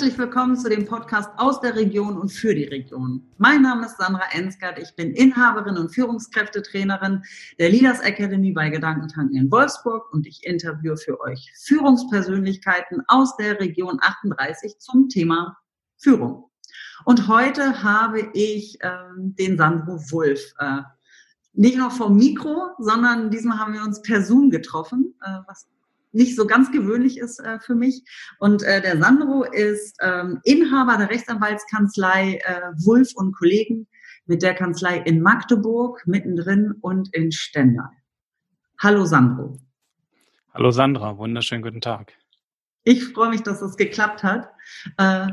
Herzlich willkommen zu dem Podcast aus der Region und für die Region. Mein Name ist Sandra Ensgard. Ich bin Inhaberin und Führungskräftetrainerin der Leaders Academy bei Gedankentanken in Wolfsburg und ich interviewe für euch Führungspersönlichkeiten aus der Region 38 zum Thema Führung. Und heute habe ich ähm, den Sandro Wulf äh, nicht nur vom Mikro, sondern diesmal haben wir uns per Zoom getroffen, äh, was nicht so ganz gewöhnlich ist äh, für mich. Und äh, der Sandro ist ähm, Inhaber der Rechtsanwaltskanzlei äh, Wulf und Kollegen mit der Kanzlei in Magdeburg, mittendrin und in Stendal. Hallo Sandro. Hallo Sandra, wunderschönen guten Tag. Ich freue mich, dass es geklappt hat. Äh,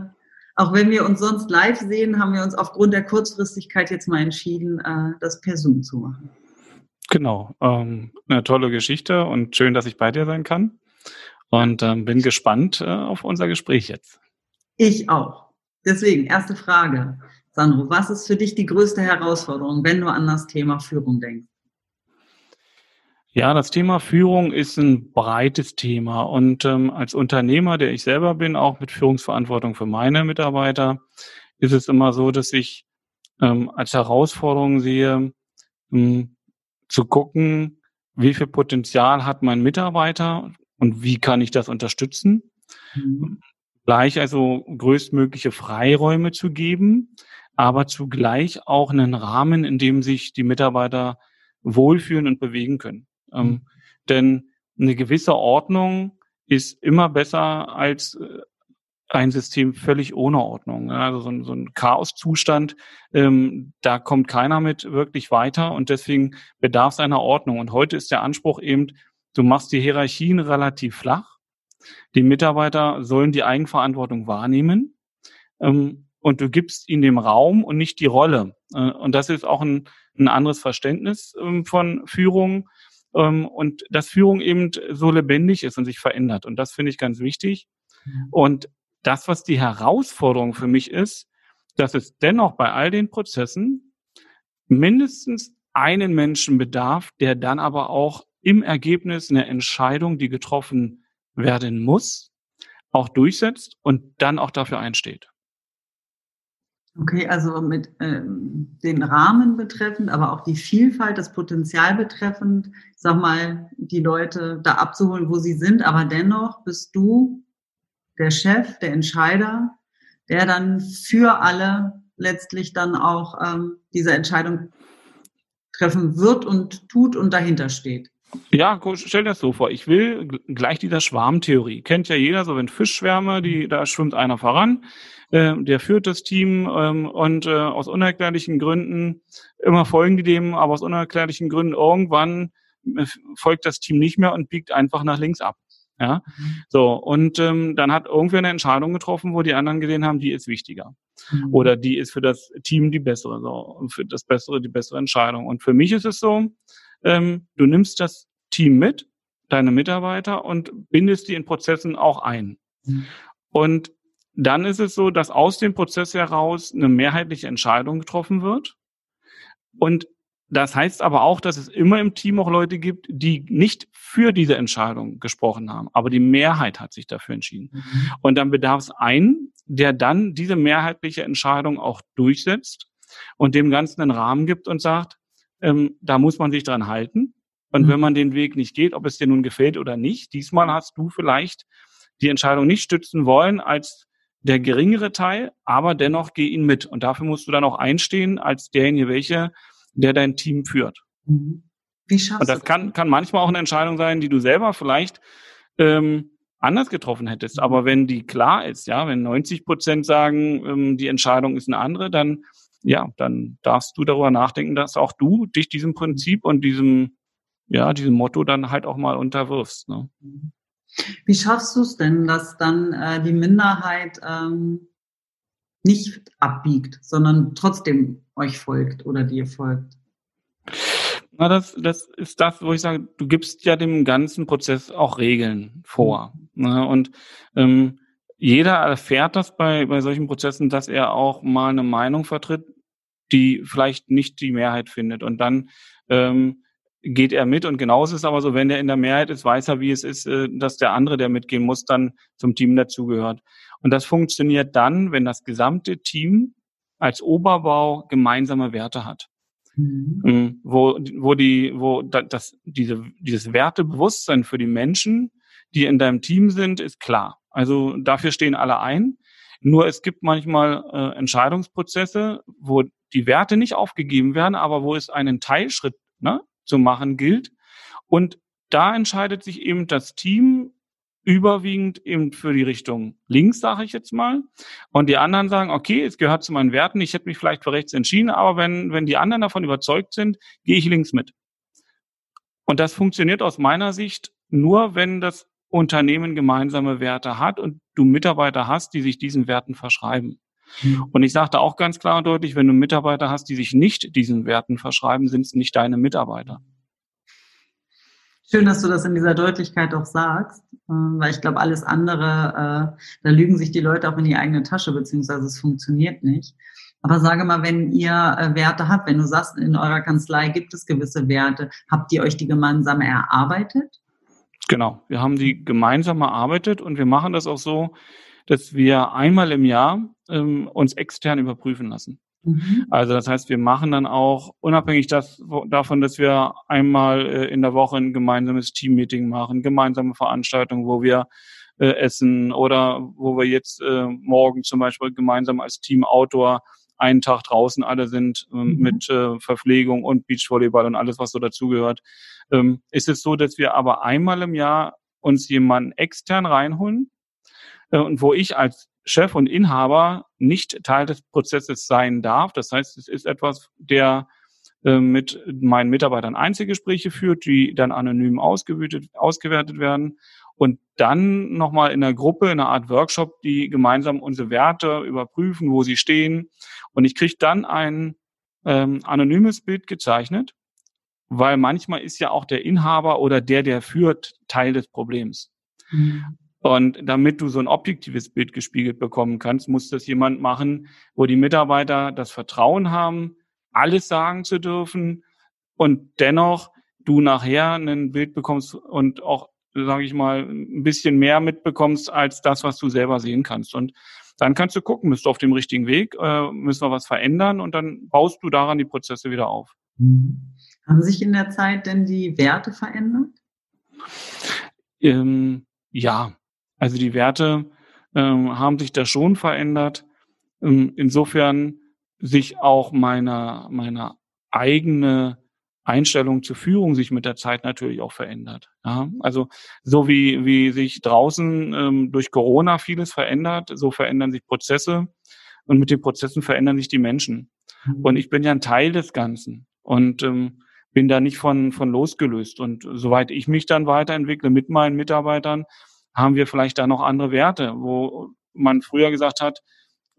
auch wenn wir uns sonst live sehen, haben wir uns aufgrund der Kurzfristigkeit jetzt mal entschieden, äh, das per Zoom zu machen. Genau, ähm, eine tolle Geschichte und schön, dass ich bei dir sein kann. Und ähm, bin gespannt äh, auf unser Gespräch jetzt. Ich auch. Deswegen, erste Frage. Sandro, was ist für dich die größte Herausforderung, wenn du an das Thema Führung denkst? Ja, das Thema Führung ist ein breites Thema. Und ähm, als Unternehmer, der ich selber bin, auch mit Führungsverantwortung für meine Mitarbeiter, ist es immer so, dass ich ähm, als Herausforderung sehe, ähm, zu gucken, wie viel Potenzial hat mein Mitarbeiter und wie kann ich das unterstützen. Mhm. Gleich also größtmögliche Freiräume zu geben, aber zugleich auch einen Rahmen, in dem sich die Mitarbeiter wohlfühlen und bewegen können. Ähm, mhm. Ähm, denn eine gewisse Ordnung ist immer besser als äh, ein System völlig ohne Ordnung. Also so ein, so ein Chaoszustand, ähm, da kommt keiner mit wirklich weiter und deswegen bedarf es einer Ordnung. Und heute ist der Anspruch eben, du machst die Hierarchien relativ flach. Die Mitarbeiter sollen die Eigenverantwortung wahrnehmen ähm, und du gibst ihnen den Raum und nicht die Rolle. Äh, und das ist auch ein, ein anderes Verständnis ähm, von Führung ähm, und dass Führung eben so lebendig ist und sich verändert. Und das finde ich ganz wichtig. Mhm. Und das, was die Herausforderung für mich ist, dass es dennoch bei all den Prozessen mindestens einen Menschen bedarf, der dann aber auch im Ergebnis eine Entscheidung, die getroffen werden muss, auch durchsetzt und dann auch dafür einsteht. Okay, also mit ähm, den Rahmen betreffend, aber auch die Vielfalt, das Potenzial betreffend, sag mal, die Leute da abzuholen, wo sie sind, aber dennoch bist du der Chef, der Entscheider, der dann für alle letztlich dann auch ähm, diese Entscheidung treffen wird und tut und dahinter steht. Ja, stell dir das so vor. Ich will gleich dieser Schwarmtheorie. Kennt ja jeder, so wenn Fischschwärme, die, da schwimmt einer voran, äh, der führt das Team ähm, und äh, aus unerklärlichen Gründen, immer folgen die dem, aber aus unerklärlichen Gründen irgendwann äh, folgt das Team nicht mehr und biegt einfach nach links ab. Ja, mhm. so und ähm, dann hat irgendwer eine Entscheidung getroffen, wo die anderen gesehen haben, die ist wichtiger mhm. oder die ist für das Team die bessere, so für das bessere die bessere Entscheidung. Und für mich ist es so, ähm, du nimmst das Team mit, deine Mitarbeiter und bindest die in Prozessen auch ein. Mhm. Und dann ist es so, dass aus dem Prozess heraus eine mehrheitliche Entscheidung getroffen wird. Und das heißt aber auch, dass es immer im Team auch Leute gibt, die nicht für diese Entscheidung gesprochen haben, aber die Mehrheit hat sich dafür entschieden. Mhm. Und dann bedarf es einen, der dann diese mehrheitliche Entscheidung auch durchsetzt und dem Ganzen einen Rahmen gibt und sagt, ähm, da muss man sich dran halten. Und mhm. wenn man den Weg nicht geht, ob es dir nun gefällt oder nicht, diesmal hast du vielleicht die Entscheidung nicht stützen wollen als der geringere Teil, aber dennoch geh ihn mit. Und dafür musst du dann auch einstehen als derjenige, welche der dein Team führt. Mhm. Wie schaffst Und das kann, kann manchmal auch eine Entscheidung sein, die du selber vielleicht ähm, anders getroffen hättest. Aber wenn die klar ist, ja, wenn 90 Prozent sagen, ähm, die Entscheidung ist eine andere, dann ja, dann darfst du darüber nachdenken, dass auch du dich diesem Prinzip und diesem, ja, diesem Motto dann halt auch mal unterwirfst. Ne? Wie schaffst du es denn, dass dann äh, die Minderheit ähm, nicht abbiegt, sondern trotzdem euch folgt oder dir folgt? Na, das, das ist das, wo ich sage, du gibst ja dem ganzen Prozess auch Regeln vor. Mhm. Ne? Und ähm, jeder erfährt das bei, bei solchen Prozessen, dass er auch mal eine Meinung vertritt, die vielleicht nicht die Mehrheit findet. Und dann ähm, geht er mit. Und genauso ist es aber so, wenn er in der Mehrheit ist, weiß er, wie es ist, äh, dass der andere, der mitgehen muss, dann zum Team dazugehört. Und das funktioniert dann, wenn das gesamte Team als Oberbau gemeinsame Werte hat. Mhm. Ähm, wo, wo die, wo das, diese, dieses Wertebewusstsein für die Menschen, die in deinem Team sind, ist klar. Also dafür stehen alle ein. Nur es gibt manchmal äh, Entscheidungsprozesse, wo die Werte nicht aufgegeben werden, aber wo es einen Teilschritt ne, zu machen gilt. Und da entscheidet sich eben das Team überwiegend eben für die Richtung links, sage ich jetzt mal. Und die anderen sagen, okay, es gehört zu meinen Werten, ich hätte mich vielleicht für rechts entschieden, aber wenn, wenn die anderen davon überzeugt sind, gehe ich links mit. Und das funktioniert aus meiner Sicht nur, wenn das Unternehmen gemeinsame Werte hat und du Mitarbeiter hast, die sich diesen Werten verschreiben. Mhm. Und ich sage da auch ganz klar und deutlich, wenn du Mitarbeiter hast, die sich nicht diesen Werten verschreiben, sind es nicht deine Mitarbeiter. Schön, dass du das in dieser Deutlichkeit auch sagst, äh, weil ich glaube, alles andere, äh, da lügen sich die Leute auch in die eigene Tasche, beziehungsweise es funktioniert nicht. Aber sage mal, wenn ihr äh, Werte habt, wenn du sagst, in eurer Kanzlei gibt es gewisse Werte, habt ihr euch die gemeinsam erarbeitet? Genau, wir haben die gemeinsam erarbeitet und wir machen das auch so, dass wir einmal im Jahr ähm, uns extern überprüfen lassen. Mhm. Also das heißt, wir machen dann auch, unabhängig das, davon, dass wir einmal äh, in der Woche ein gemeinsames Teammeeting machen, gemeinsame Veranstaltungen, wo wir äh, essen oder wo wir jetzt äh, morgen zum Beispiel gemeinsam als Team Outdoor einen Tag draußen alle sind ähm, mhm. mit äh, Verpflegung und Beachvolleyball und alles, was so dazugehört. Ähm, ist es so, dass wir aber einmal im Jahr uns jemanden extern reinholen und wo ich als Chef und Inhaber nicht Teil des Prozesses sein darf. Das heißt, es ist etwas, der äh, mit meinen Mitarbeitern Einzelgespräche führt, die dann anonym ausgewertet, werden und dann nochmal in der Gruppe, in einer Art Workshop, die gemeinsam unsere Werte überprüfen, wo sie stehen. Und ich kriege dann ein ähm, anonymes Bild gezeichnet, weil manchmal ist ja auch der Inhaber oder der, der führt, Teil des Problems. Mhm. Und damit du so ein objektives Bild gespiegelt bekommen kannst, muss das jemand machen, wo die Mitarbeiter das Vertrauen haben, alles sagen zu dürfen und dennoch du nachher ein Bild bekommst und auch, sage ich mal, ein bisschen mehr mitbekommst als das, was du selber sehen kannst. Und dann kannst du gucken, bist du auf dem richtigen Weg, äh, müssen wir was verändern und dann baust du daran die Prozesse wieder auf. Mhm. Haben sich in der Zeit denn die Werte verändert? Ähm, ja, also die Werte ähm, haben sich da schon verändert. Ähm, insofern sich auch meine, meine eigene Einstellung zur Führung sich mit der Zeit natürlich auch verändert. Ja, also so wie, wie sich draußen ähm, durch Corona vieles verändert, so verändern sich Prozesse und mit den Prozessen verändern sich die Menschen. Mhm. Und ich bin ja ein Teil des Ganzen und ähm, bin da nicht von, von losgelöst. Und soweit ich mich dann weiterentwickle mit meinen Mitarbeitern, haben wir vielleicht da noch andere Werte, wo man früher gesagt hat,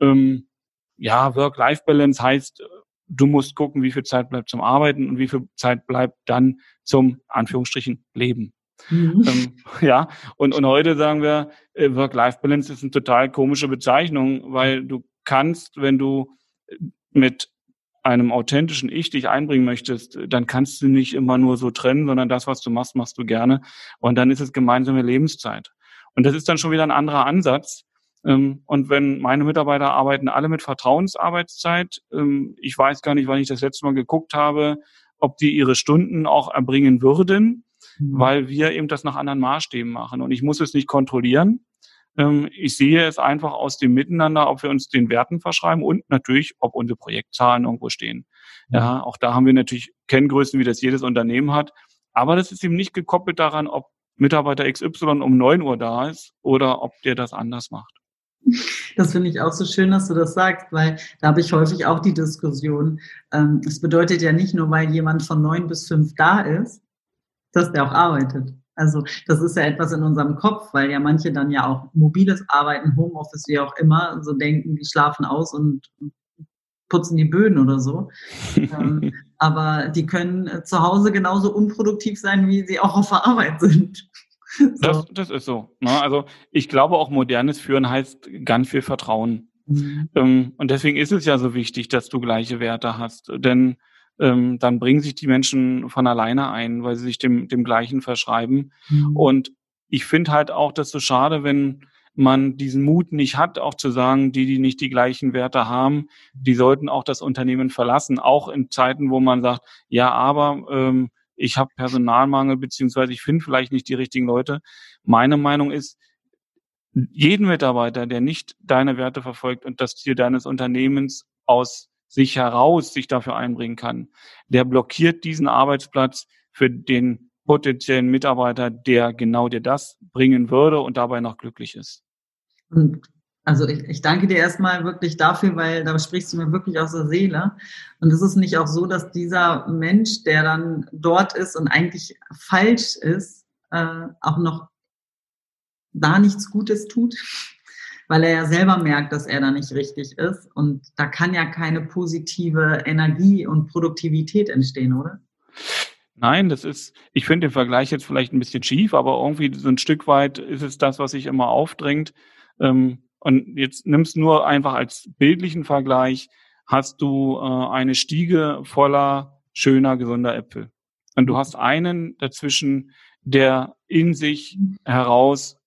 ähm, ja, Work-Life-Balance heißt, du musst gucken, wie viel Zeit bleibt zum Arbeiten und wie viel Zeit bleibt dann zum Anführungsstrichen Leben. Mhm. Ähm, ja, und, und heute sagen wir, äh, Work-Life-Balance ist eine total komische Bezeichnung, weil du kannst, wenn du mit einem authentischen Ich dich einbringen möchtest, dann kannst du nicht immer nur so trennen, sondern das, was du machst, machst du gerne. Und dann ist es gemeinsame Lebenszeit. Und das ist dann schon wieder ein anderer Ansatz. Ähm, und wenn meine Mitarbeiter arbeiten alle mit Vertrauensarbeitszeit, ähm, ich weiß gar nicht, wann ich das letzte Mal geguckt habe, ob die ihre Stunden auch erbringen würden, mhm. weil wir eben das nach anderen Maßstäben machen. Und ich muss es nicht kontrollieren. Ähm, ich sehe es einfach aus dem Miteinander, ob wir uns den Werten verschreiben und natürlich, ob unsere Projektzahlen irgendwo stehen. Ja, auch da haben wir natürlich Kenngrößen, wie das jedes Unternehmen hat. Aber das ist eben nicht gekoppelt daran, ob Mitarbeiter XY um neun Uhr da ist oder ob der das anders macht. Das finde ich auch so schön, dass du das sagst, weil da habe ich häufig auch die Diskussion. Ähm, es bedeutet ja nicht nur, weil jemand von neun bis fünf da ist, dass der auch arbeitet. Also das ist ja etwas in unserem Kopf, weil ja manche dann ja auch mobiles Arbeiten, Homeoffice, wie auch immer, so denken, die schlafen aus und putzen die Böden oder so. aber die können äh, zu Hause genauso unproduktiv sein, wie sie auch auf der Arbeit sind. so. das, das ist so. Ne? Also ich glaube auch modernes Führen heißt ganz viel Vertrauen. Mhm. Ähm, und deswegen ist es ja so wichtig, dass du gleiche Werte hast. Denn ähm, dann bringen sich die Menschen von alleine ein, weil sie sich dem, dem gleichen verschreiben. Mhm. Und ich finde halt auch, dass so schade, wenn man diesen Mut nicht hat, auch zu sagen, die, die nicht die gleichen Werte haben, die sollten auch das Unternehmen verlassen, auch in Zeiten, wo man sagt, ja, aber ähm, ich habe Personalmangel, beziehungsweise ich finde vielleicht nicht die richtigen Leute. Meine Meinung ist, jeden Mitarbeiter, der nicht deine Werte verfolgt und das Ziel deines Unternehmens aus sich heraus sich dafür einbringen kann, der blockiert diesen Arbeitsplatz für den potenziellen Mitarbeiter, der genau dir das bringen würde und dabei noch glücklich ist. Und also ich, ich danke dir erstmal wirklich dafür, weil da sprichst du mir wirklich aus der Seele. Und es ist nicht auch so, dass dieser Mensch, der dann dort ist und eigentlich falsch ist, äh, auch noch da nichts Gutes tut, weil er ja selber merkt, dass er da nicht richtig ist. Und da kann ja keine positive Energie und Produktivität entstehen, oder? Nein, das ist, ich finde den Vergleich jetzt vielleicht ein bisschen schief, aber irgendwie so ein Stück weit ist es das, was sich immer aufdrängt. Ähm, und jetzt nimmst nur einfach als bildlichen Vergleich, hast du äh, eine Stiege voller schöner, gesunder Äpfel. Und du hast einen dazwischen, der in sich heraus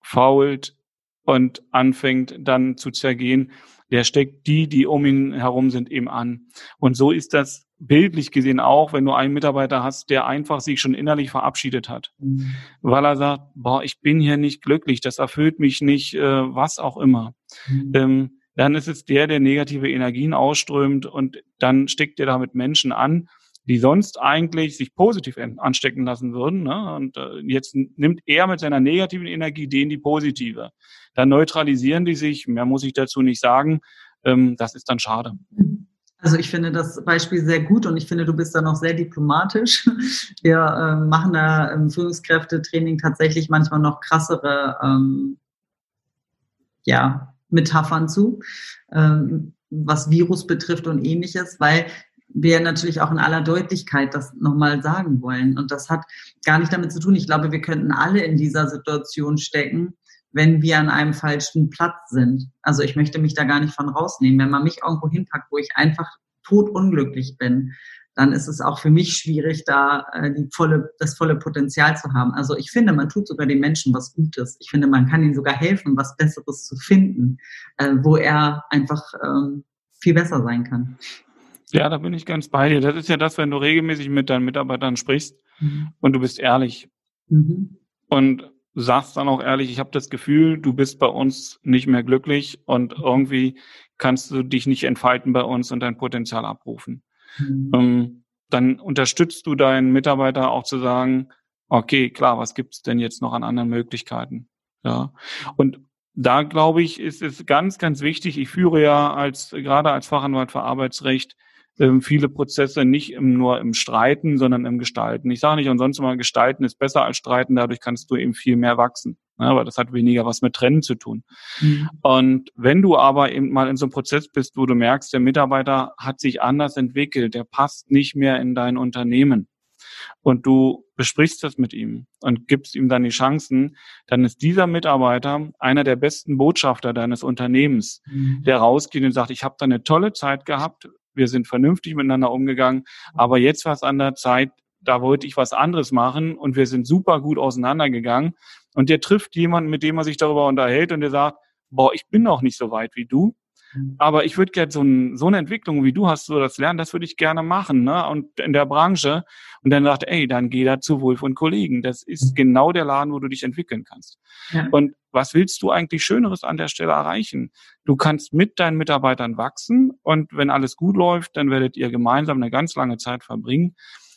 fault und anfängt dann zu zergehen. Der steckt die, die um ihn herum sind, eben an. Und so ist das bildlich gesehen auch, wenn du einen Mitarbeiter hast, der einfach sich schon innerlich verabschiedet hat, mhm. weil er sagt, boah, ich bin hier nicht glücklich, das erfüllt mich nicht, äh, was auch immer. Mhm. Ähm, dann ist es der, der negative Energien ausströmt und dann steckt er damit Menschen an, die sonst eigentlich sich positiv anstecken lassen würden. Ne? Und äh, jetzt nimmt er mit seiner negativen Energie denen die positive. Dann neutralisieren die sich, mehr muss ich dazu nicht sagen. Ähm, das ist dann schade. Mhm. Also ich finde das Beispiel sehr gut und ich finde, du bist da noch sehr diplomatisch. Wir äh, machen da im Führungskräftetraining tatsächlich manchmal noch krassere ähm, ja, Metaphern zu, ähm, was Virus betrifft und ähnliches, weil wir natürlich auch in aller Deutlichkeit das nochmal sagen wollen. Und das hat gar nicht damit zu tun. Ich glaube, wir könnten alle in dieser Situation stecken, wenn wir an einem falschen Platz sind. Also ich möchte mich da gar nicht von rausnehmen. Wenn man mich irgendwo hinpackt, wo ich einfach totunglücklich bin, dann ist es auch für mich schwierig, da äh, die volle, das volle Potenzial zu haben. Also ich finde, man tut sogar den Menschen was Gutes. Ich finde, man kann ihnen sogar helfen, was Besseres zu finden, äh, wo er einfach ähm, viel besser sein kann. Ja, da bin ich ganz bei dir. Das ist ja das, wenn du regelmäßig mit deinen Mitarbeitern sprichst mhm. und du bist ehrlich. Mhm. Und sagst dann auch ehrlich, ich habe das Gefühl, du bist bei uns nicht mehr glücklich und irgendwie kannst du dich nicht entfalten bei uns und dein Potenzial abrufen. Mhm. Ähm, dann unterstützt du deinen Mitarbeiter auch zu sagen, okay, klar, was gibt's denn jetzt noch an anderen Möglichkeiten? Ja. Und da glaube ich, ist es ganz, ganz wichtig. Ich führe ja als, gerade als Fachanwalt für Arbeitsrecht, viele Prozesse nicht im, nur im Streiten, sondern im Gestalten. Ich sage nicht umsonst immer, Gestalten ist besser als Streiten, dadurch kannst du eben viel mehr wachsen. Ja, aber das hat weniger was mit Trennen zu tun. Mhm. Und wenn du aber eben mal in so einem Prozess bist, wo du merkst, der Mitarbeiter hat sich anders entwickelt, der passt nicht mehr in dein Unternehmen und du besprichst das mit ihm und gibst ihm dann die Chancen, dann ist dieser Mitarbeiter einer der besten Botschafter deines Unternehmens, mhm. der rausgeht und sagt, ich habe da eine tolle Zeit gehabt, wir sind vernünftig miteinander umgegangen, aber jetzt war es an der Zeit, da wollte ich was anderes machen und wir sind super gut auseinandergegangen. Und der trifft jemanden, mit dem er sich darüber unterhält und der sagt, boah, ich bin noch nicht so weit wie du. Mhm. Aber ich würde gerne so, ein, so eine Entwicklung, wie du hast, so das Lernen, das würde ich gerne machen, ne? Und in der Branche. Und dann sagt, ey, dann geh da zu Wolf und Kollegen. Das ist mhm. genau der Laden, wo du dich entwickeln kannst. Ja. Und was willst du eigentlich Schöneres an der Stelle erreichen? Du kannst mit deinen Mitarbeitern wachsen und wenn alles gut läuft, dann werdet ihr gemeinsam eine ganz lange Zeit verbringen.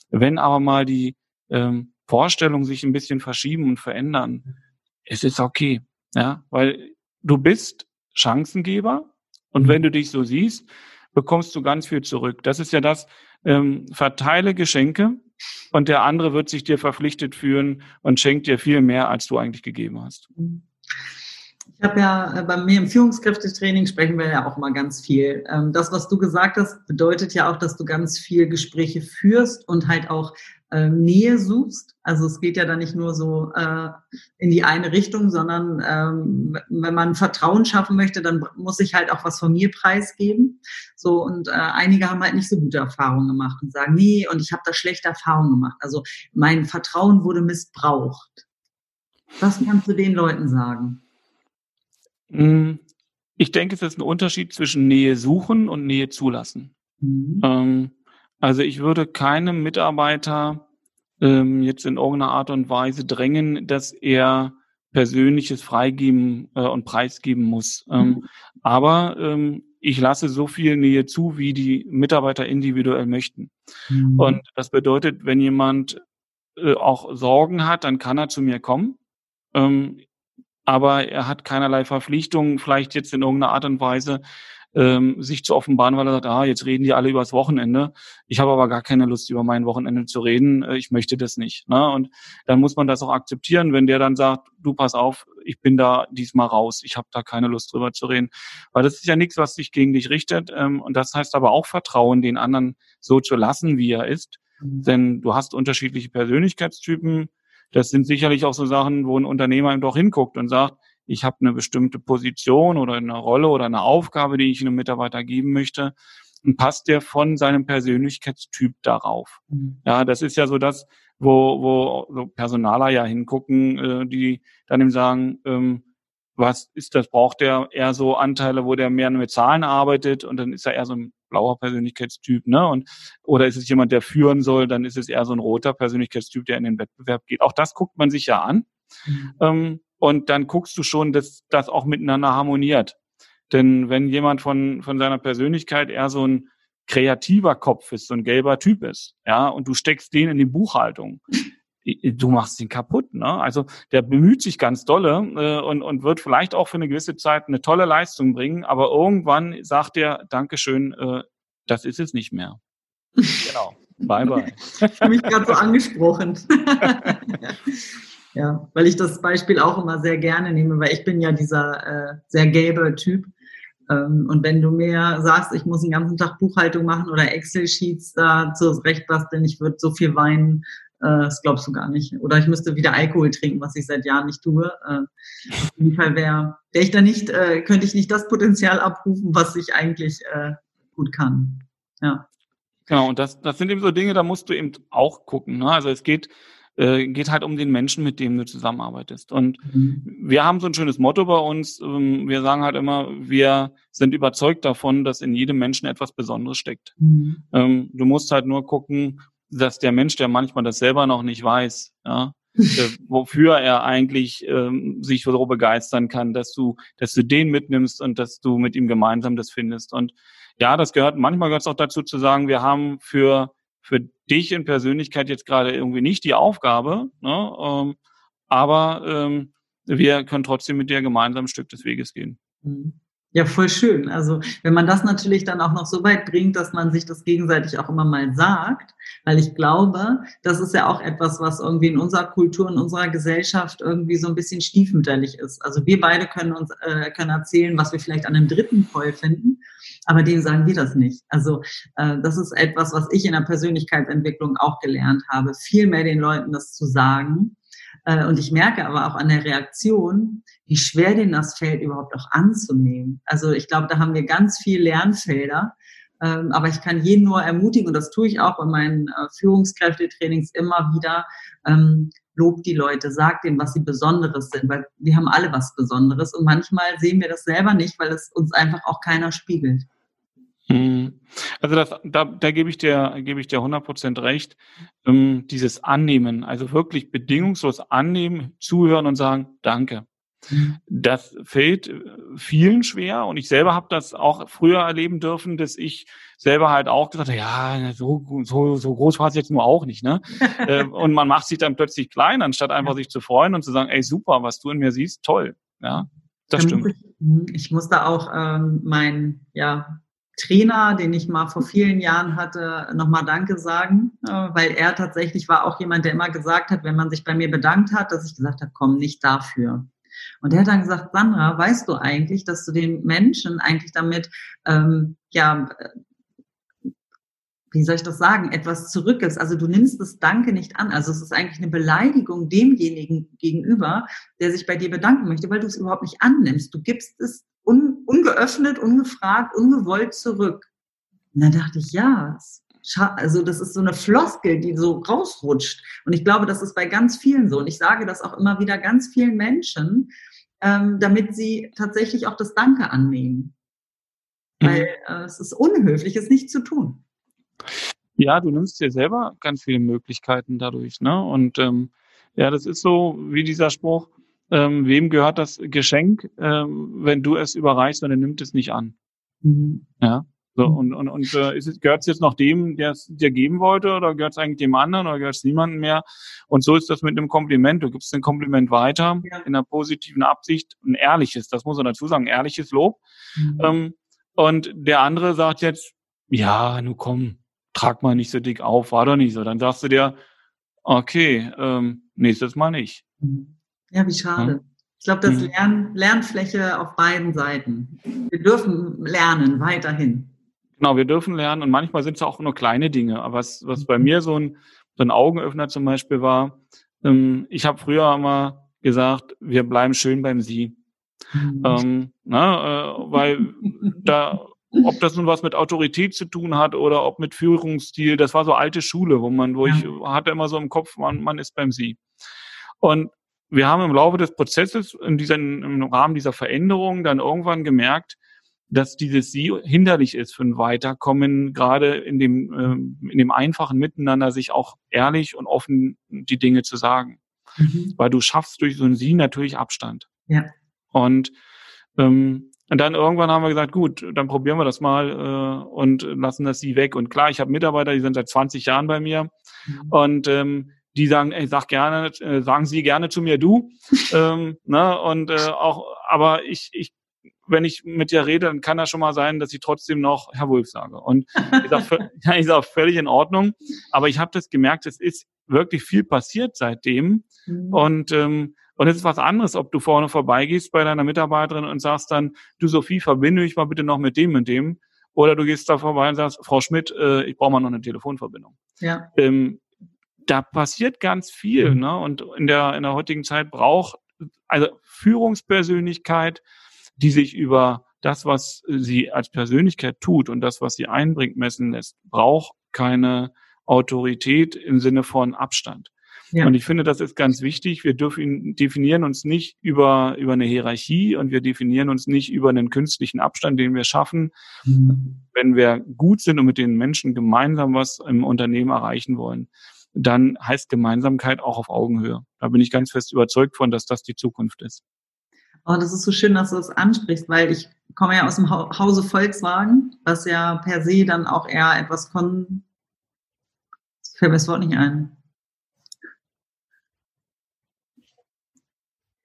Wenn aber mal die ähm, Vorstellungen sich ein bisschen verschieben und verändern, es ist okay, ja, weil du bist Chancengeber und mhm. wenn du dich so siehst, bekommst du ganz viel zurück. Das ist ja das, ähm, verteile Geschenke und der andere wird sich dir verpflichtet fühlen und schenkt dir viel mehr, als du eigentlich gegeben hast. Ich habe ja äh, bei mir im Führungskräftetraining sprechen wir ja auch mal ganz viel. Ähm, das, was du gesagt hast, bedeutet ja auch, dass du ganz viel Gespräche führst und halt auch ähm, Nähe suchst. Also es geht ja dann nicht nur so äh, in die eine Richtung, sondern ähm, wenn man Vertrauen schaffen möchte, dann muss ich halt auch was von mir preisgeben. So und äh, einige haben halt nicht so gute Erfahrungen gemacht und sagen, nee, und ich habe da schlechte Erfahrungen gemacht. Also mein Vertrauen wurde missbraucht. Was kannst du den Leuten sagen? Hm, ich denke, es ist ein Unterschied zwischen Nähe suchen und Nähe zulassen. Mhm. Ähm, also ich würde keinem Mitarbeiter ähm, jetzt in irgendeiner Art und Weise drängen, dass er Persönliches freigeben äh, und preisgeben muss. Ähm, mhm. Aber ich lasse so viel Nähe zu, wie die Mitarbeiter individuell möchten. Mhm. Und das bedeutet, wenn jemand äh, auch Sorgen hat, dann kann er zu mir kommen. Aber er hat keinerlei Verpflichtungen, vielleicht jetzt in irgendeiner Art und Weise ähm, sich zu offenbaren, weil er sagt, ah, jetzt reden die alle übers Wochenende. Ich habe aber gar keine Lust, über mein Wochenende zu reden. Äh, ich möchte das nicht. Ne? Und dann muss man das auch akzeptieren, wenn der dann sagt, du pass auf, ich bin da diesmal raus. Ich habe da keine Lust drüber zu reden. Weil das ist ja nichts, was sich gegen dich richtet. Ähm, und das heißt aber auch Vertrauen, den anderen so zu lassen, wie er ist. Mhm. Denn du hast unterschiedliche Persönlichkeitstypen das sind sicherlich auch so Sachen, wo ein Unternehmer eben doch hinguckt und sagt, ich habe eine bestimmte Position oder eine Rolle oder eine Aufgabe, die ich einem Mitarbeiter geben möchte. Und passt der von seinem Persönlichkeitstyp darauf? Mhm. Ja, das ist ja so das, wo, wo so Personaler ja hingucken, äh, die dann eben sagen, ähm, was ist das? Braucht der eher so Anteile, wo der mehr mit Zahlen arbeitet und dann ist er eher so ein blauer Persönlichkeitstyp, ne? Und oder ist es jemand, der führen soll, dann ist es eher so ein roter Persönlichkeitstyp, der in den Wettbewerb geht. Auch das guckt man sich ja an. Mhm. Ähm, und dann guckst du schon, dass das auch miteinander harmoniert. Denn wenn jemand von, von seiner Persönlichkeit eher so ein kreativer Kopf ist, so ein gelber Typ ist, ja, und du steckst den in die Buchhaltung, du machst ihn kaputt. Ne? Also der bemüht sich ganz dolle äh, und, und wird vielleicht auch für eine gewisse Zeit eine tolle Leistung bringen, aber irgendwann sagt er, Dankeschön, äh, das ist es nicht mehr. Genau. Bye bye. ich habe mich gerade so angesprochen. ja, weil ich das Beispiel auch immer sehr gerne nehme, weil ich bin ja dieser äh, sehr gelbe Typ. Ähm, und wenn du mir sagst, ich muss den ganzen Tag Buchhaltung machen oder Excel-Sheets da zurechtbasteln, ich würde so viel weinen, äh, das glaubst du gar nicht. Oder ich müsste wieder Alkohol trinken, was ich seit Jahren nicht tue. Äh, auf jeden Fall wäre wär ich da nicht, äh, könnte ich nicht das Potenzial abrufen, was ich eigentlich äh, gut kann. Ja. Genau, und das, das sind eben so Dinge, da musst du eben auch gucken. Ne? Also es geht, äh, geht halt um den Menschen, mit dem du zusammenarbeitest. Und mhm. wir haben so ein schönes Motto bei uns. Ähm, wir sagen halt immer, wir sind überzeugt davon, dass in jedem Menschen etwas Besonderes steckt. Mhm. Ähm, du musst halt nur gucken, dass der Mensch, der manchmal das selber noch nicht weiß, ja, äh, wofür er eigentlich ähm, sich so begeistern kann, dass du, dass du den mitnimmst und dass du mit ihm gemeinsam das findest. Und ja, das gehört, manchmal gehört es auch dazu zu sagen, wir haben für, für dich in Persönlichkeit jetzt gerade irgendwie nicht die Aufgabe, ne, ähm, aber ähm, wir können trotzdem mit dir gemeinsam ein Stück des Weges gehen. Mhm. Ja, voll schön. Also wenn man das natürlich dann auch noch so weit bringt, dass man sich das gegenseitig auch immer mal sagt, weil ich glaube, das ist ja auch etwas, was irgendwie in unserer Kultur, in unserer Gesellschaft irgendwie so ein bisschen stiefmütterlich ist. Also wir beide können uns äh, können erzählen, was wir vielleicht an einem Dritten toll finden, aber denen sagen wir das nicht. Also äh, das ist etwas, was ich in der Persönlichkeitsentwicklung auch gelernt habe, viel mehr den Leuten das zu sagen und ich merke aber auch an der Reaktion, wie schwer denen das fällt, überhaupt auch anzunehmen. Also ich glaube, da haben wir ganz viel Lernfelder. Ähm, aber ich kann jeden nur ermutigen, und das tue ich auch bei meinen äh, Führungskräftetrainings immer wieder, ähm, lobt die Leute, sagt denen, was sie Besonderes sind, weil wir haben alle was Besonderes und manchmal sehen wir das selber nicht, weil es uns einfach auch keiner spiegelt. Also das, da, da gebe ich dir, gebe ich dir 100% recht. Ähm, dieses Annehmen, also wirklich bedingungslos annehmen, zuhören und sagen, danke. Mhm. Das fällt äh, vielen schwer und ich selber habe das auch früher erleben dürfen, dass ich selber halt auch gesagt habe, ja, so, so, so groß war es jetzt nur auch nicht, ne? Ähm, und man macht sich dann plötzlich klein, anstatt einfach sich zu freuen und zu sagen, ey, super, was du in mir siehst, toll. Ja, das stimmt. Ich, hm, ich muss da auch ähm, mein, ja, Trainer, den ich mal vor vielen Jahren hatte, nochmal Danke sagen, äh, weil er tatsächlich war auch jemand, der immer gesagt hat, wenn man sich bei mir bedankt hat, dass ich gesagt habe, komm, nicht dafür. Und er hat dann gesagt, Sandra, weißt du eigentlich, dass du den Menschen eigentlich damit, ähm, ja, wie soll ich das sagen, etwas zurückgibst. Also du nimmst das Danke nicht an. Also es ist eigentlich eine Beleidigung demjenigen gegenüber, der sich bei dir bedanken möchte, weil du es überhaupt nicht annimmst. Du gibst es un, ungeöffnet, ungefragt, ungewollt zurück. Und dann dachte ich, ja, also das ist so eine Floskel, die so rausrutscht. Und ich glaube, das ist bei ganz vielen so. Und ich sage das auch immer wieder ganz vielen Menschen, ähm, damit sie tatsächlich auch das Danke annehmen. Mhm. Weil äh, es ist unhöflich, es nicht zu tun. Ja, du nimmst dir selber ganz viele Möglichkeiten dadurch, ne? Und ähm, ja, das ist so wie dieser Spruch, ähm, wem gehört das Geschenk, ähm, wenn du es überreichst und er nimmt es nicht an. Mhm. Ja. So, mhm. und, und, und äh, ist es, gehört es jetzt noch dem, der es dir geben wollte, oder gehört es eigentlich dem anderen oder gehört es niemandem mehr? Und so ist das mit einem Kompliment. Du gibst ein Kompliment weiter ja. in einer positiven Absicht, ein ehrliches, das muss man dazu sagen, ehrliches Lob. Mhm. Ähm, und der andere sagt jetzt, ja, nu komm, trag mal nicht so dick auf, war doch nicht so. Dann sagst du dir, okay, ähm, nächstes Mal nicht. Mhm. Ja, wie schade. Ja. Ich glaube, das mhm. Lern, Lernfläche auf beiden Seiten. Wir dürfen lernen, weiterhin. Genau, wir dürfen lernen und manchmal sind es auch nur kleine Dinge. Aber was, was bei mir so ein, so ein Augenöffner zum Beispiel war, ähm, ich habe früher immer gesagt, wir bleiben schön beim Sie. Mhm. Ähm, na, äh, weil da, ob das nun was mit Autorität zu tun hat oder ob mit Führungsstil, das war so alte Schule, wo man, wo ja. ich hatte immer so im Kopf, man, man ist beim Sie. Und wir haben im Laufe des Prozesses in diesen, im Rahmen dieser Veränderung dann irgendwann gemerkt, dass dieses Sie hinderlich ist für ein Weiterkommen, gerade in dem, äh, in dem einfachen Miteinander sich auch ehrlich und offen die Dinge zu sagen. Mhm. Weil du schaffst durch so ein Sie natürlich Abstand. Ja. Und, ähm, und dann irgendwann haben wir gesagt, gut, dann probieren wir das mal äh, und lassen das Sie weg. Und klar, ich habe Mitarbeiter, die sind seit 20 Jahren bei mir. Mhm. Und ähm, die sagen, ey, sag gerne, äh, sagen Sie gerne zu mir du. ähm, ne? Und äh, auch, aber ich, ich, wenn ich mit dir rede, dann kann das schon mal sein, dass ich trotzdem noch Herr Wulf sage. Und ich sage, ja, ich sag völlig in Ordnung. Aber ich habe das gemerkt, es ist wirklich viel passiert seitdem. Mhm. Und ähm, und es ist was anderes, ob du vorne vorbeigehst bei deiner Mitarbeiterin und sagst dann, du Sophie, verbinde mich mal bitte noch mit dem und dem. Oder du gehst da vorbei und sagst, Frau Schmidt, äh, ich brauche mal noch eine Telefonverbindung. Ja. Ähm, da passiert ganz viel, mhm. ne? Und in der, in der heutigen Zeit braucht also Führungspersönlichkeit, die sich über das, was sie als Persönlichkeit tut und das, was sie einbringt, messen lässt, braucht keine Autorität im Sinne von Abstand. Ja. Und ich finde, das ist ganz wichtig. Wir dürfen, definieren uns nicht über, über eine Hierarchie und wir definieren uns nicht über einen künstlichen Abstand, den wir schaffen. Mhm. Wenn wir gut sind und mit den Menschen gemeinsam was im Unternehmen erreichen wollen, dann heißt Gemeinsamkeit auch auf Augenhöhe. Da bin ich ganz fest überzeugt von, dass das die Zukunft ist. Oh, das ist so schön, dass du das ansprichst, weil ich komme ja aus dem Hause Volkswagen, was ja per se dann auch eher etwas von, fällt mir das Wort nicht ein,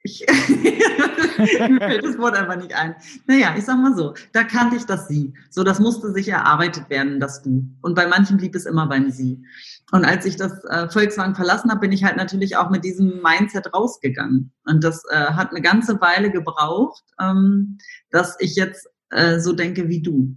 Ich, mir fällt das Wort einfach nicht ein. Naja, ich sag mal so, da kannte ich das Sie. So, das musste sich erarbeitet werden, das Du. Und bei manchen blieb es immer beim Sie. Und als ich das äh, Volkswagen verlassen habe, bin ich halt natürlich auch mit diesem Mindset rausgegangen. Und das äh, hat eine ganze Weile gebraucht, ähm, dass ich jetzt äh, so denke wie du.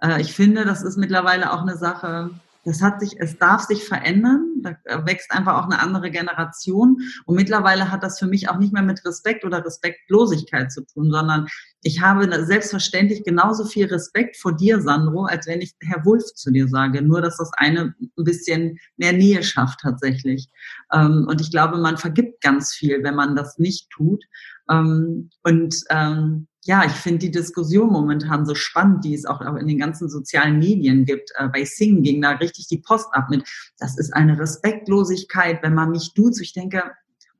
Äh, ich finde, das ist mittlerweile auch eine Sache, das hat sich, es darf sich verändern. Da wächst einfach auch eine andere Generation. Und mittlerweile hat das für mich auch nicht mehr mit Respekt oder Respektlosigkeit zu tun, sondern ich habe selbstverständlich genauso viel Respekt vor dir, Sandro, als wenn ich Herr Wulf zu dir sage. Nur, dass das eine ein bisschen mehr Nähe schafft tatsächlich. Ähm, und ich glaube, man vergibt ganz viel, wenn man das nicht tut. Ähm, und ähm, ja, ich finde die Diskussion momentan so spannend, die es auch in den ganzen sozialen Medien gibt. Äh, bei Sing ging da richtig die Post ab mit, das ist eine Respektlosigkeit, wenn man mich duzt. Ich denke,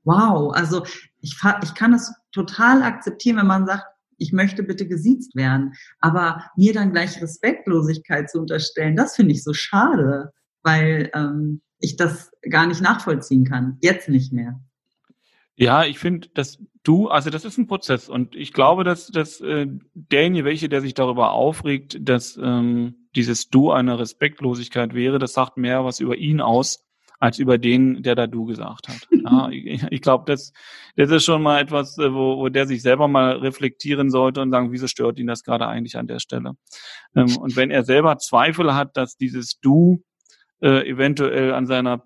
wow, also ich, ich kann es total akzeptieren, wenn man sagt, ich möchte bitte gesiezt werden. Aber mir dann gleich Respektlosigkeit zu unterstellen, das finde ich so schade, weil ähm, ich das gar nicht nachvollziehen kann. Jetzt nicht mehr. Ja, ich finde, dass du, also das ist ein Prozess und ich glaube, dass, dass äh, derjenige, welche, der sich darüber aufregt, dass ähm, dieses Du eine Respektlosigkeit wäre, das sagt mehr was über ihn aus, als über den, der da Du gesagt hat. Ja, ich ich glaube, das, das ist schon mal etwas, äh, wo, wo der sich selber mal reflektieren sollte und sagen, wieso stört ihn das gerade eigentlich an der Stelle? Ähm, und wenn er selber Zweifel hat, dass dieses Du äh, eventuell an seiner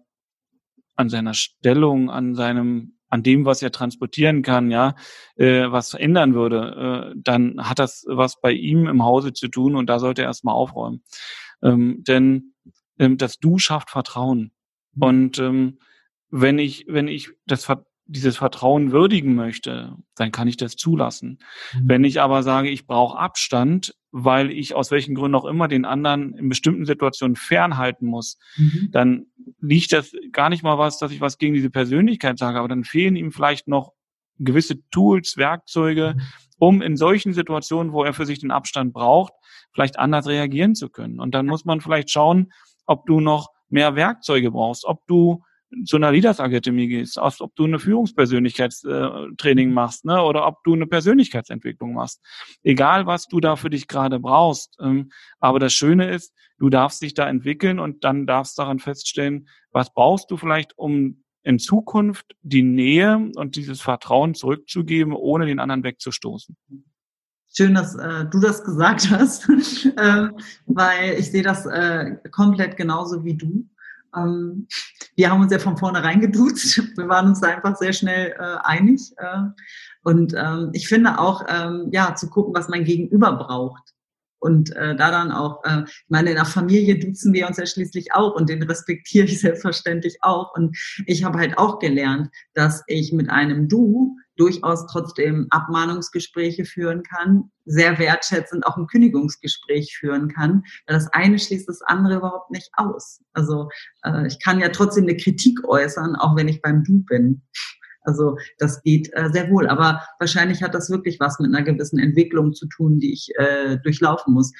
an seiner Stellung, an seinem an dem, was er transportieren kann, ja, äh, was verändern würde, äh, dann hat das was bei ihm im Hause zu tun und da sollte er erstmal aufräumen. Ähm, denn ähm, das Du schafft Vertrauen. Mhm. Und ähm, wenn ich, wenn ich das dieses Vertrauen würdigen möchte, dann kann ich das zulassen. Mhm. Wenn ich aber sage, ich brauche Abstand, weil ich aus welchen Gründen auch immer den anderen in bestimmten Situationen fernhalten muss, mhm. dann liegt das gar nicht mal was, dass ich was gegen diese Persönlichkeit sage, aber dann fehlen ihm vielleicht noch gewisse Tools, Werkzeuge, mhm. um in solchen Situationen, wo er für sich den Abstand braucht, vielleicht anders reagieren zu können. Und dann muss man vielleicht schauen, ob du noch mehr Werkzeuge brauchst, ob du zu einer Leaders Akademie gehst, ob du eine Führungspersönlichkeitstraining mhm. machst, ne, oder ob du eine Persönlichkeitsentwicklung machst. Egal, was du da für dich gerade brauchst. Ähm, aber das Schöne ist, du darfst dich da entwickeln und dann darfst daran feststellen, was brauchst du vielleicht, um in Zukunft die Nähe und dieses Vertrauen zurückzugeben, ohne den anderen wegzustoßen. Schön, dass äh, du das gesagt hast, äh, weil ich sehe das äh, komplett genauso wie du. Ähm, wir haben uns ja von vornherein geduzt. Wir waren uns da einfach sehr schnell äh, einig. Äh, und ähm, ich finde auch, ähm, ja, zu gucken, was mein Gegenüber braucht. Und äh, da dann auch, äh, meine, in der Familie duzen wir uns ja schließlich auch und den respektiere ich selbstverständlich auch. Und ich habe halt auch gelernt, dass ich mit einem Du durchaus trotzdem Abmahnungsgespräche führen kann, sehr wertschätzend auch ein Kündigungsgespräch führen kann, weil das eine schließt das andere überhaupt nicht aus. Also äh, ich kann ja trotzdem eine Kritik äußern, auch wenn ich beim Du bin. Also das geht äh, sehr wohl. Aber wahrscheinlich hat das wirklich was mit einer gewissen Entwicklung zu tun, die ich äh, durchlaufen muss.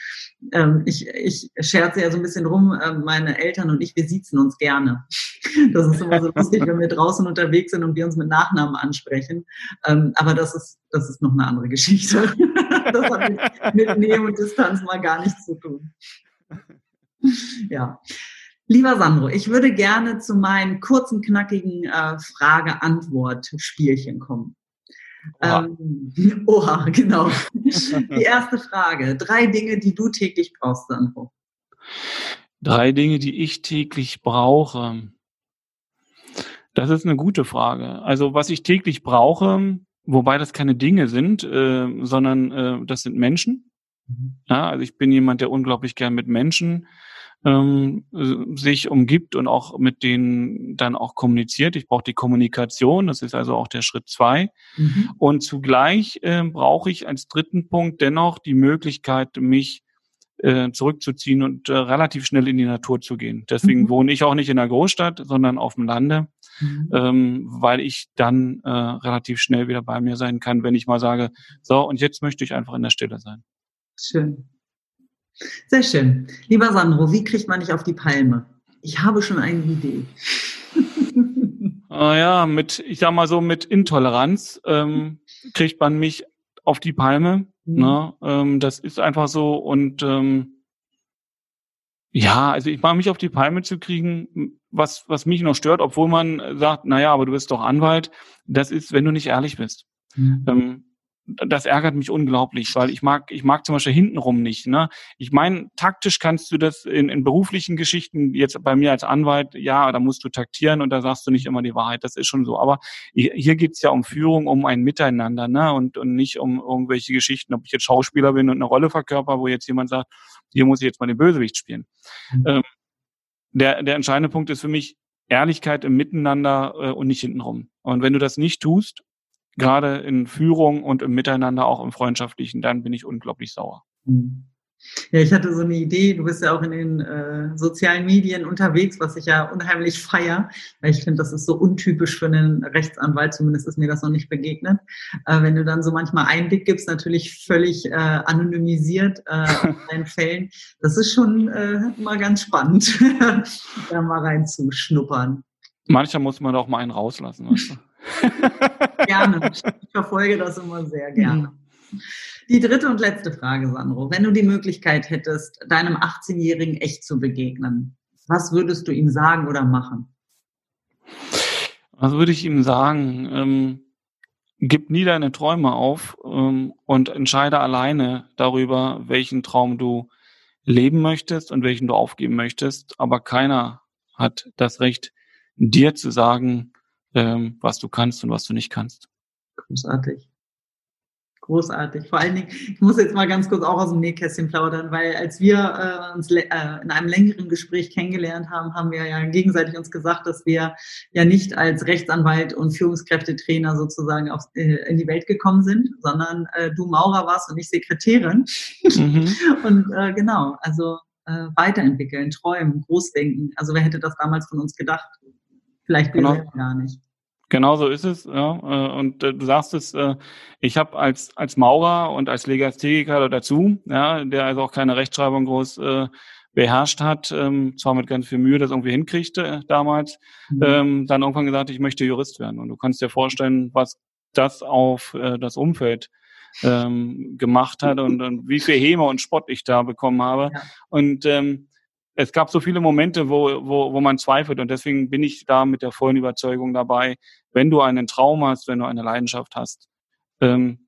Ähm, ich, ich scherze ja so ein bisschen rum, äh, meine Eltern und ich, wir siezen uns gerne. Das ist immer so lustig, wenn wir draußen unterwegs sind und wir uns mit Nachnamen ansprechen. Ähm, aber das ist, das ist noch eine andere Geschichte. Das hat mit, mit Nähe und Distanz mal gar nichts zu tun. Ja. Lieber Sandro, ich würde gerne zu meinen kurzen, knackigen äh, Frage-Antwort-Spielchen kommen. Oha. Ähm, oha, genau. Die erste Frage. Drei Dinge, die du täglich brauchst, Sandro. Drei Dinge, die ich täglich brauche. Das ist eine gute Frage. Also was ich täglich brauche, wobei das keine Dinge sind, äh, sondern äh, das sind Menschen. Mhm. Ja, also ich bin jemand, der unglaublich gern mit Menschen ähm, sich umgibt und auch mit denen dann auch kommuniziert. Ich brauche die Kommunikation, das ist also auch der Schritt zwei. Mhm. Und zugleich äh, brauche ich als dritten Punkt dennoch die Möglichkeit, mich äh, zurückzuziehen und äh, relativ schnell in die Natur zu gehen. Deswegen mhm. wohne ich auch nicht in der Großstadt, sondern auf dem Lande, mhm. ähm, weil ich dann äh, relativ schnell wieder bei mir sein kann, wenn ich mal sage, so, und jetzt möchte ich einfach in der Stille sein. Schön. Sehr schön. Lieber Sandro, wie kriegt man dich auf die Palme? Ich habe schon eine Idee. Ah ja, mit, ich sag mal so, mit Intoleranz ähm, kriegt man mich auf die Palme. Mhm. Ne? Ähm, das ist einfach so und ähm, ja, also ich mache mich auf die Palme zu kriegen, was, was mich noch stört, obwohl man sagt, naja, aber du bist doch Anwalt, das ist, wenn du nicht ehrlich bist. Mhm. Ähm, das ärgert mich unglaublich, weil ich mag, ich mag zum Beispiel hintenrum nicht. Ne? Ich meine, taktisch kannst du das in, in beruflichen Geschichten, jetzt bei mir als Anwalt, ja, da musst du taktieren und da sagst du nicht immer die Wahrheit, das ist schon so. Aber hier geht's ja um Führung, um ein Miteinander, ne? Und, und nicht um irgendwelche Geschichten, ob ich jetzt Schauspieler bin und eine Rolle verkörper, wo jetzt jemand sagt, hier muss ich jetzt mal den Bösewicht spielen. Mhm. Ähm, der, der entscheidende Punkt ist für mich, Ehrlichkeit im Miteinander äh, und nicht hintenrum. Und wenn du das nicht tust, gerade in Führung und im Miteinander, auch im Freundschaftlichen, dann bin ich unglaublich sauer. Mhm. Ja, ich hatte so eine Idee, du bist ja auch in den äh, sozialen Medien unterwegs, was ich ja unheimlich feier, weil ich finde, das ist so untypisch für einen Rechtsanwalt, zumindest ist mir das noch nicht begegnet. Äh, wenn du dann so manchmal Einblick gibst, natürlich völlig äh, anonymisiert äh, in deinen Fällen, das ist schon äh, mal ganz spannend, da mal reinzuschnuppern. Manchmal muss man auch mal einen rauslassen. Weißt du? gerne. Ich verfolge das immer sehr gerne. Die dritte und letzte Frage, Sandro. Wenn du die Möglichkeit hättest, deinem 18-Jährigen echt zu begegnen, was würdest du ihm sagen oder machen? Was würde ich ihm sagen? Ähm, gib nie deine Träume auf ähm, und entscheide alleine darüber, welchen Traum du leben möchtest und welchen du aufgeben möchtest. Aber keiner hat das Recht, dir zu sagen, ähm, was du kannst und was du nicht kannst. Großartig. Großartig. Vor allen Dingen, ich muss jetzt mal ganz kurz auch aus dem Nähkästchen plaudern, weil als wir äh, uns äh, in einem längeren Gespräch kennengelernt haben, haben wir ja gegenseitig uns gesagt, dass wir ja nicht als Rechtsanwalt und Führungskräftetrainer sozusagen auf, äh, in die Welt gekommen sind, sondern äh, du Maurer warst und ich Sekretärin. Mhm. und äh, genau, also äh, weiterentwickeln, träumen, großdenken. Also wer hätte das damals von uns gedacht? Vielleicht genau. gar nicht. Genau so ist es. Ja. Äh, und äh, du sagst es, äh, ich habe als, als Maurer und als Legastheniker dazu, ja, der also auch keine Rechtschreibung groß äh, beherrscht hat, ähm, zwar mit ganz viel Mühe das irgendwie hinkriegte damals, mhm. ähm, dann irgendwann gesagt, ich möchte Jurist werden. Und du kannst dir vorstellen, was das auf äh, das Umfeld ähm, gemacht hat und, und wie viel Häme und Spott ich da bekommen habe. Ja. Und ähm, es gab so viele Momente, wo, wo, wo man zweifelt und deswegen bin ich da mit der vollen Überzeugung dabei, wenn du einen Traum hast, wenn du eine Leidenschaft hast, ähm,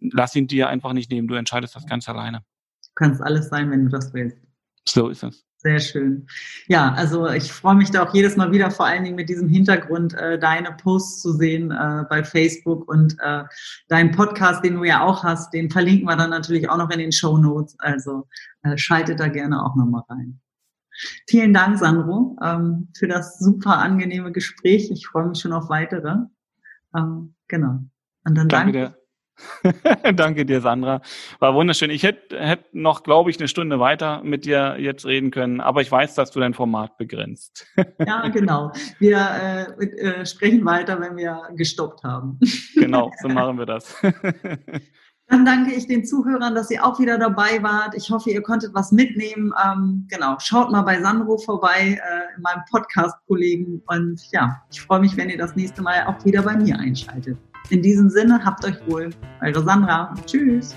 lass ihn dir einfach nicht nehmen, du entscheidest das ganz alleine. Du kannst alles sein, wenn du das willst. So ist es. Sehr schön. Ja, also ich freue mich da auch jedes Mal wieder, vor allen Dingen mit diesem Hintergrund, äh, deine Posts zu sehen äh, bei Facebook und äh, deinen Podcast, den du ja auch hast, den verlinken wir dann natürlich auch noch in den Show Notes. Also äh, schaltet da gerne auch nochmal rein. Vielen Dank, Sandro, ähm, für das super angenehme Gespräch. Ich freue mich schon auf weitere. Ähm, genau. Und dann danke, danke dir. Danke dir, Sandra. War wunderschön. Ich hätte hätt noch, glaube ich, eine Stunde weiter mit dir jetzt reden können, aber ich weiß, dass du dein Format begrenzt. ja, genau. Wir äh, äh, sprechen weiter, wenn wir gestoppt haben. genau, so machen wir das. Dann danke ich den Zuhörern, dass ihr auch wieder dabei wart. Ich hoffe, ihr konntet was mitnehmen. Ähm, genau, schaut mal bei Sandro vorbei, äh, in meinem Podcast-Kollegen. Und ja, ich freue mich, wenn ihr das nächste Mal auch wieder bei mir einschaltet. In diesem Sinne, habt euch wohl. Eure Sandra. Tschüss.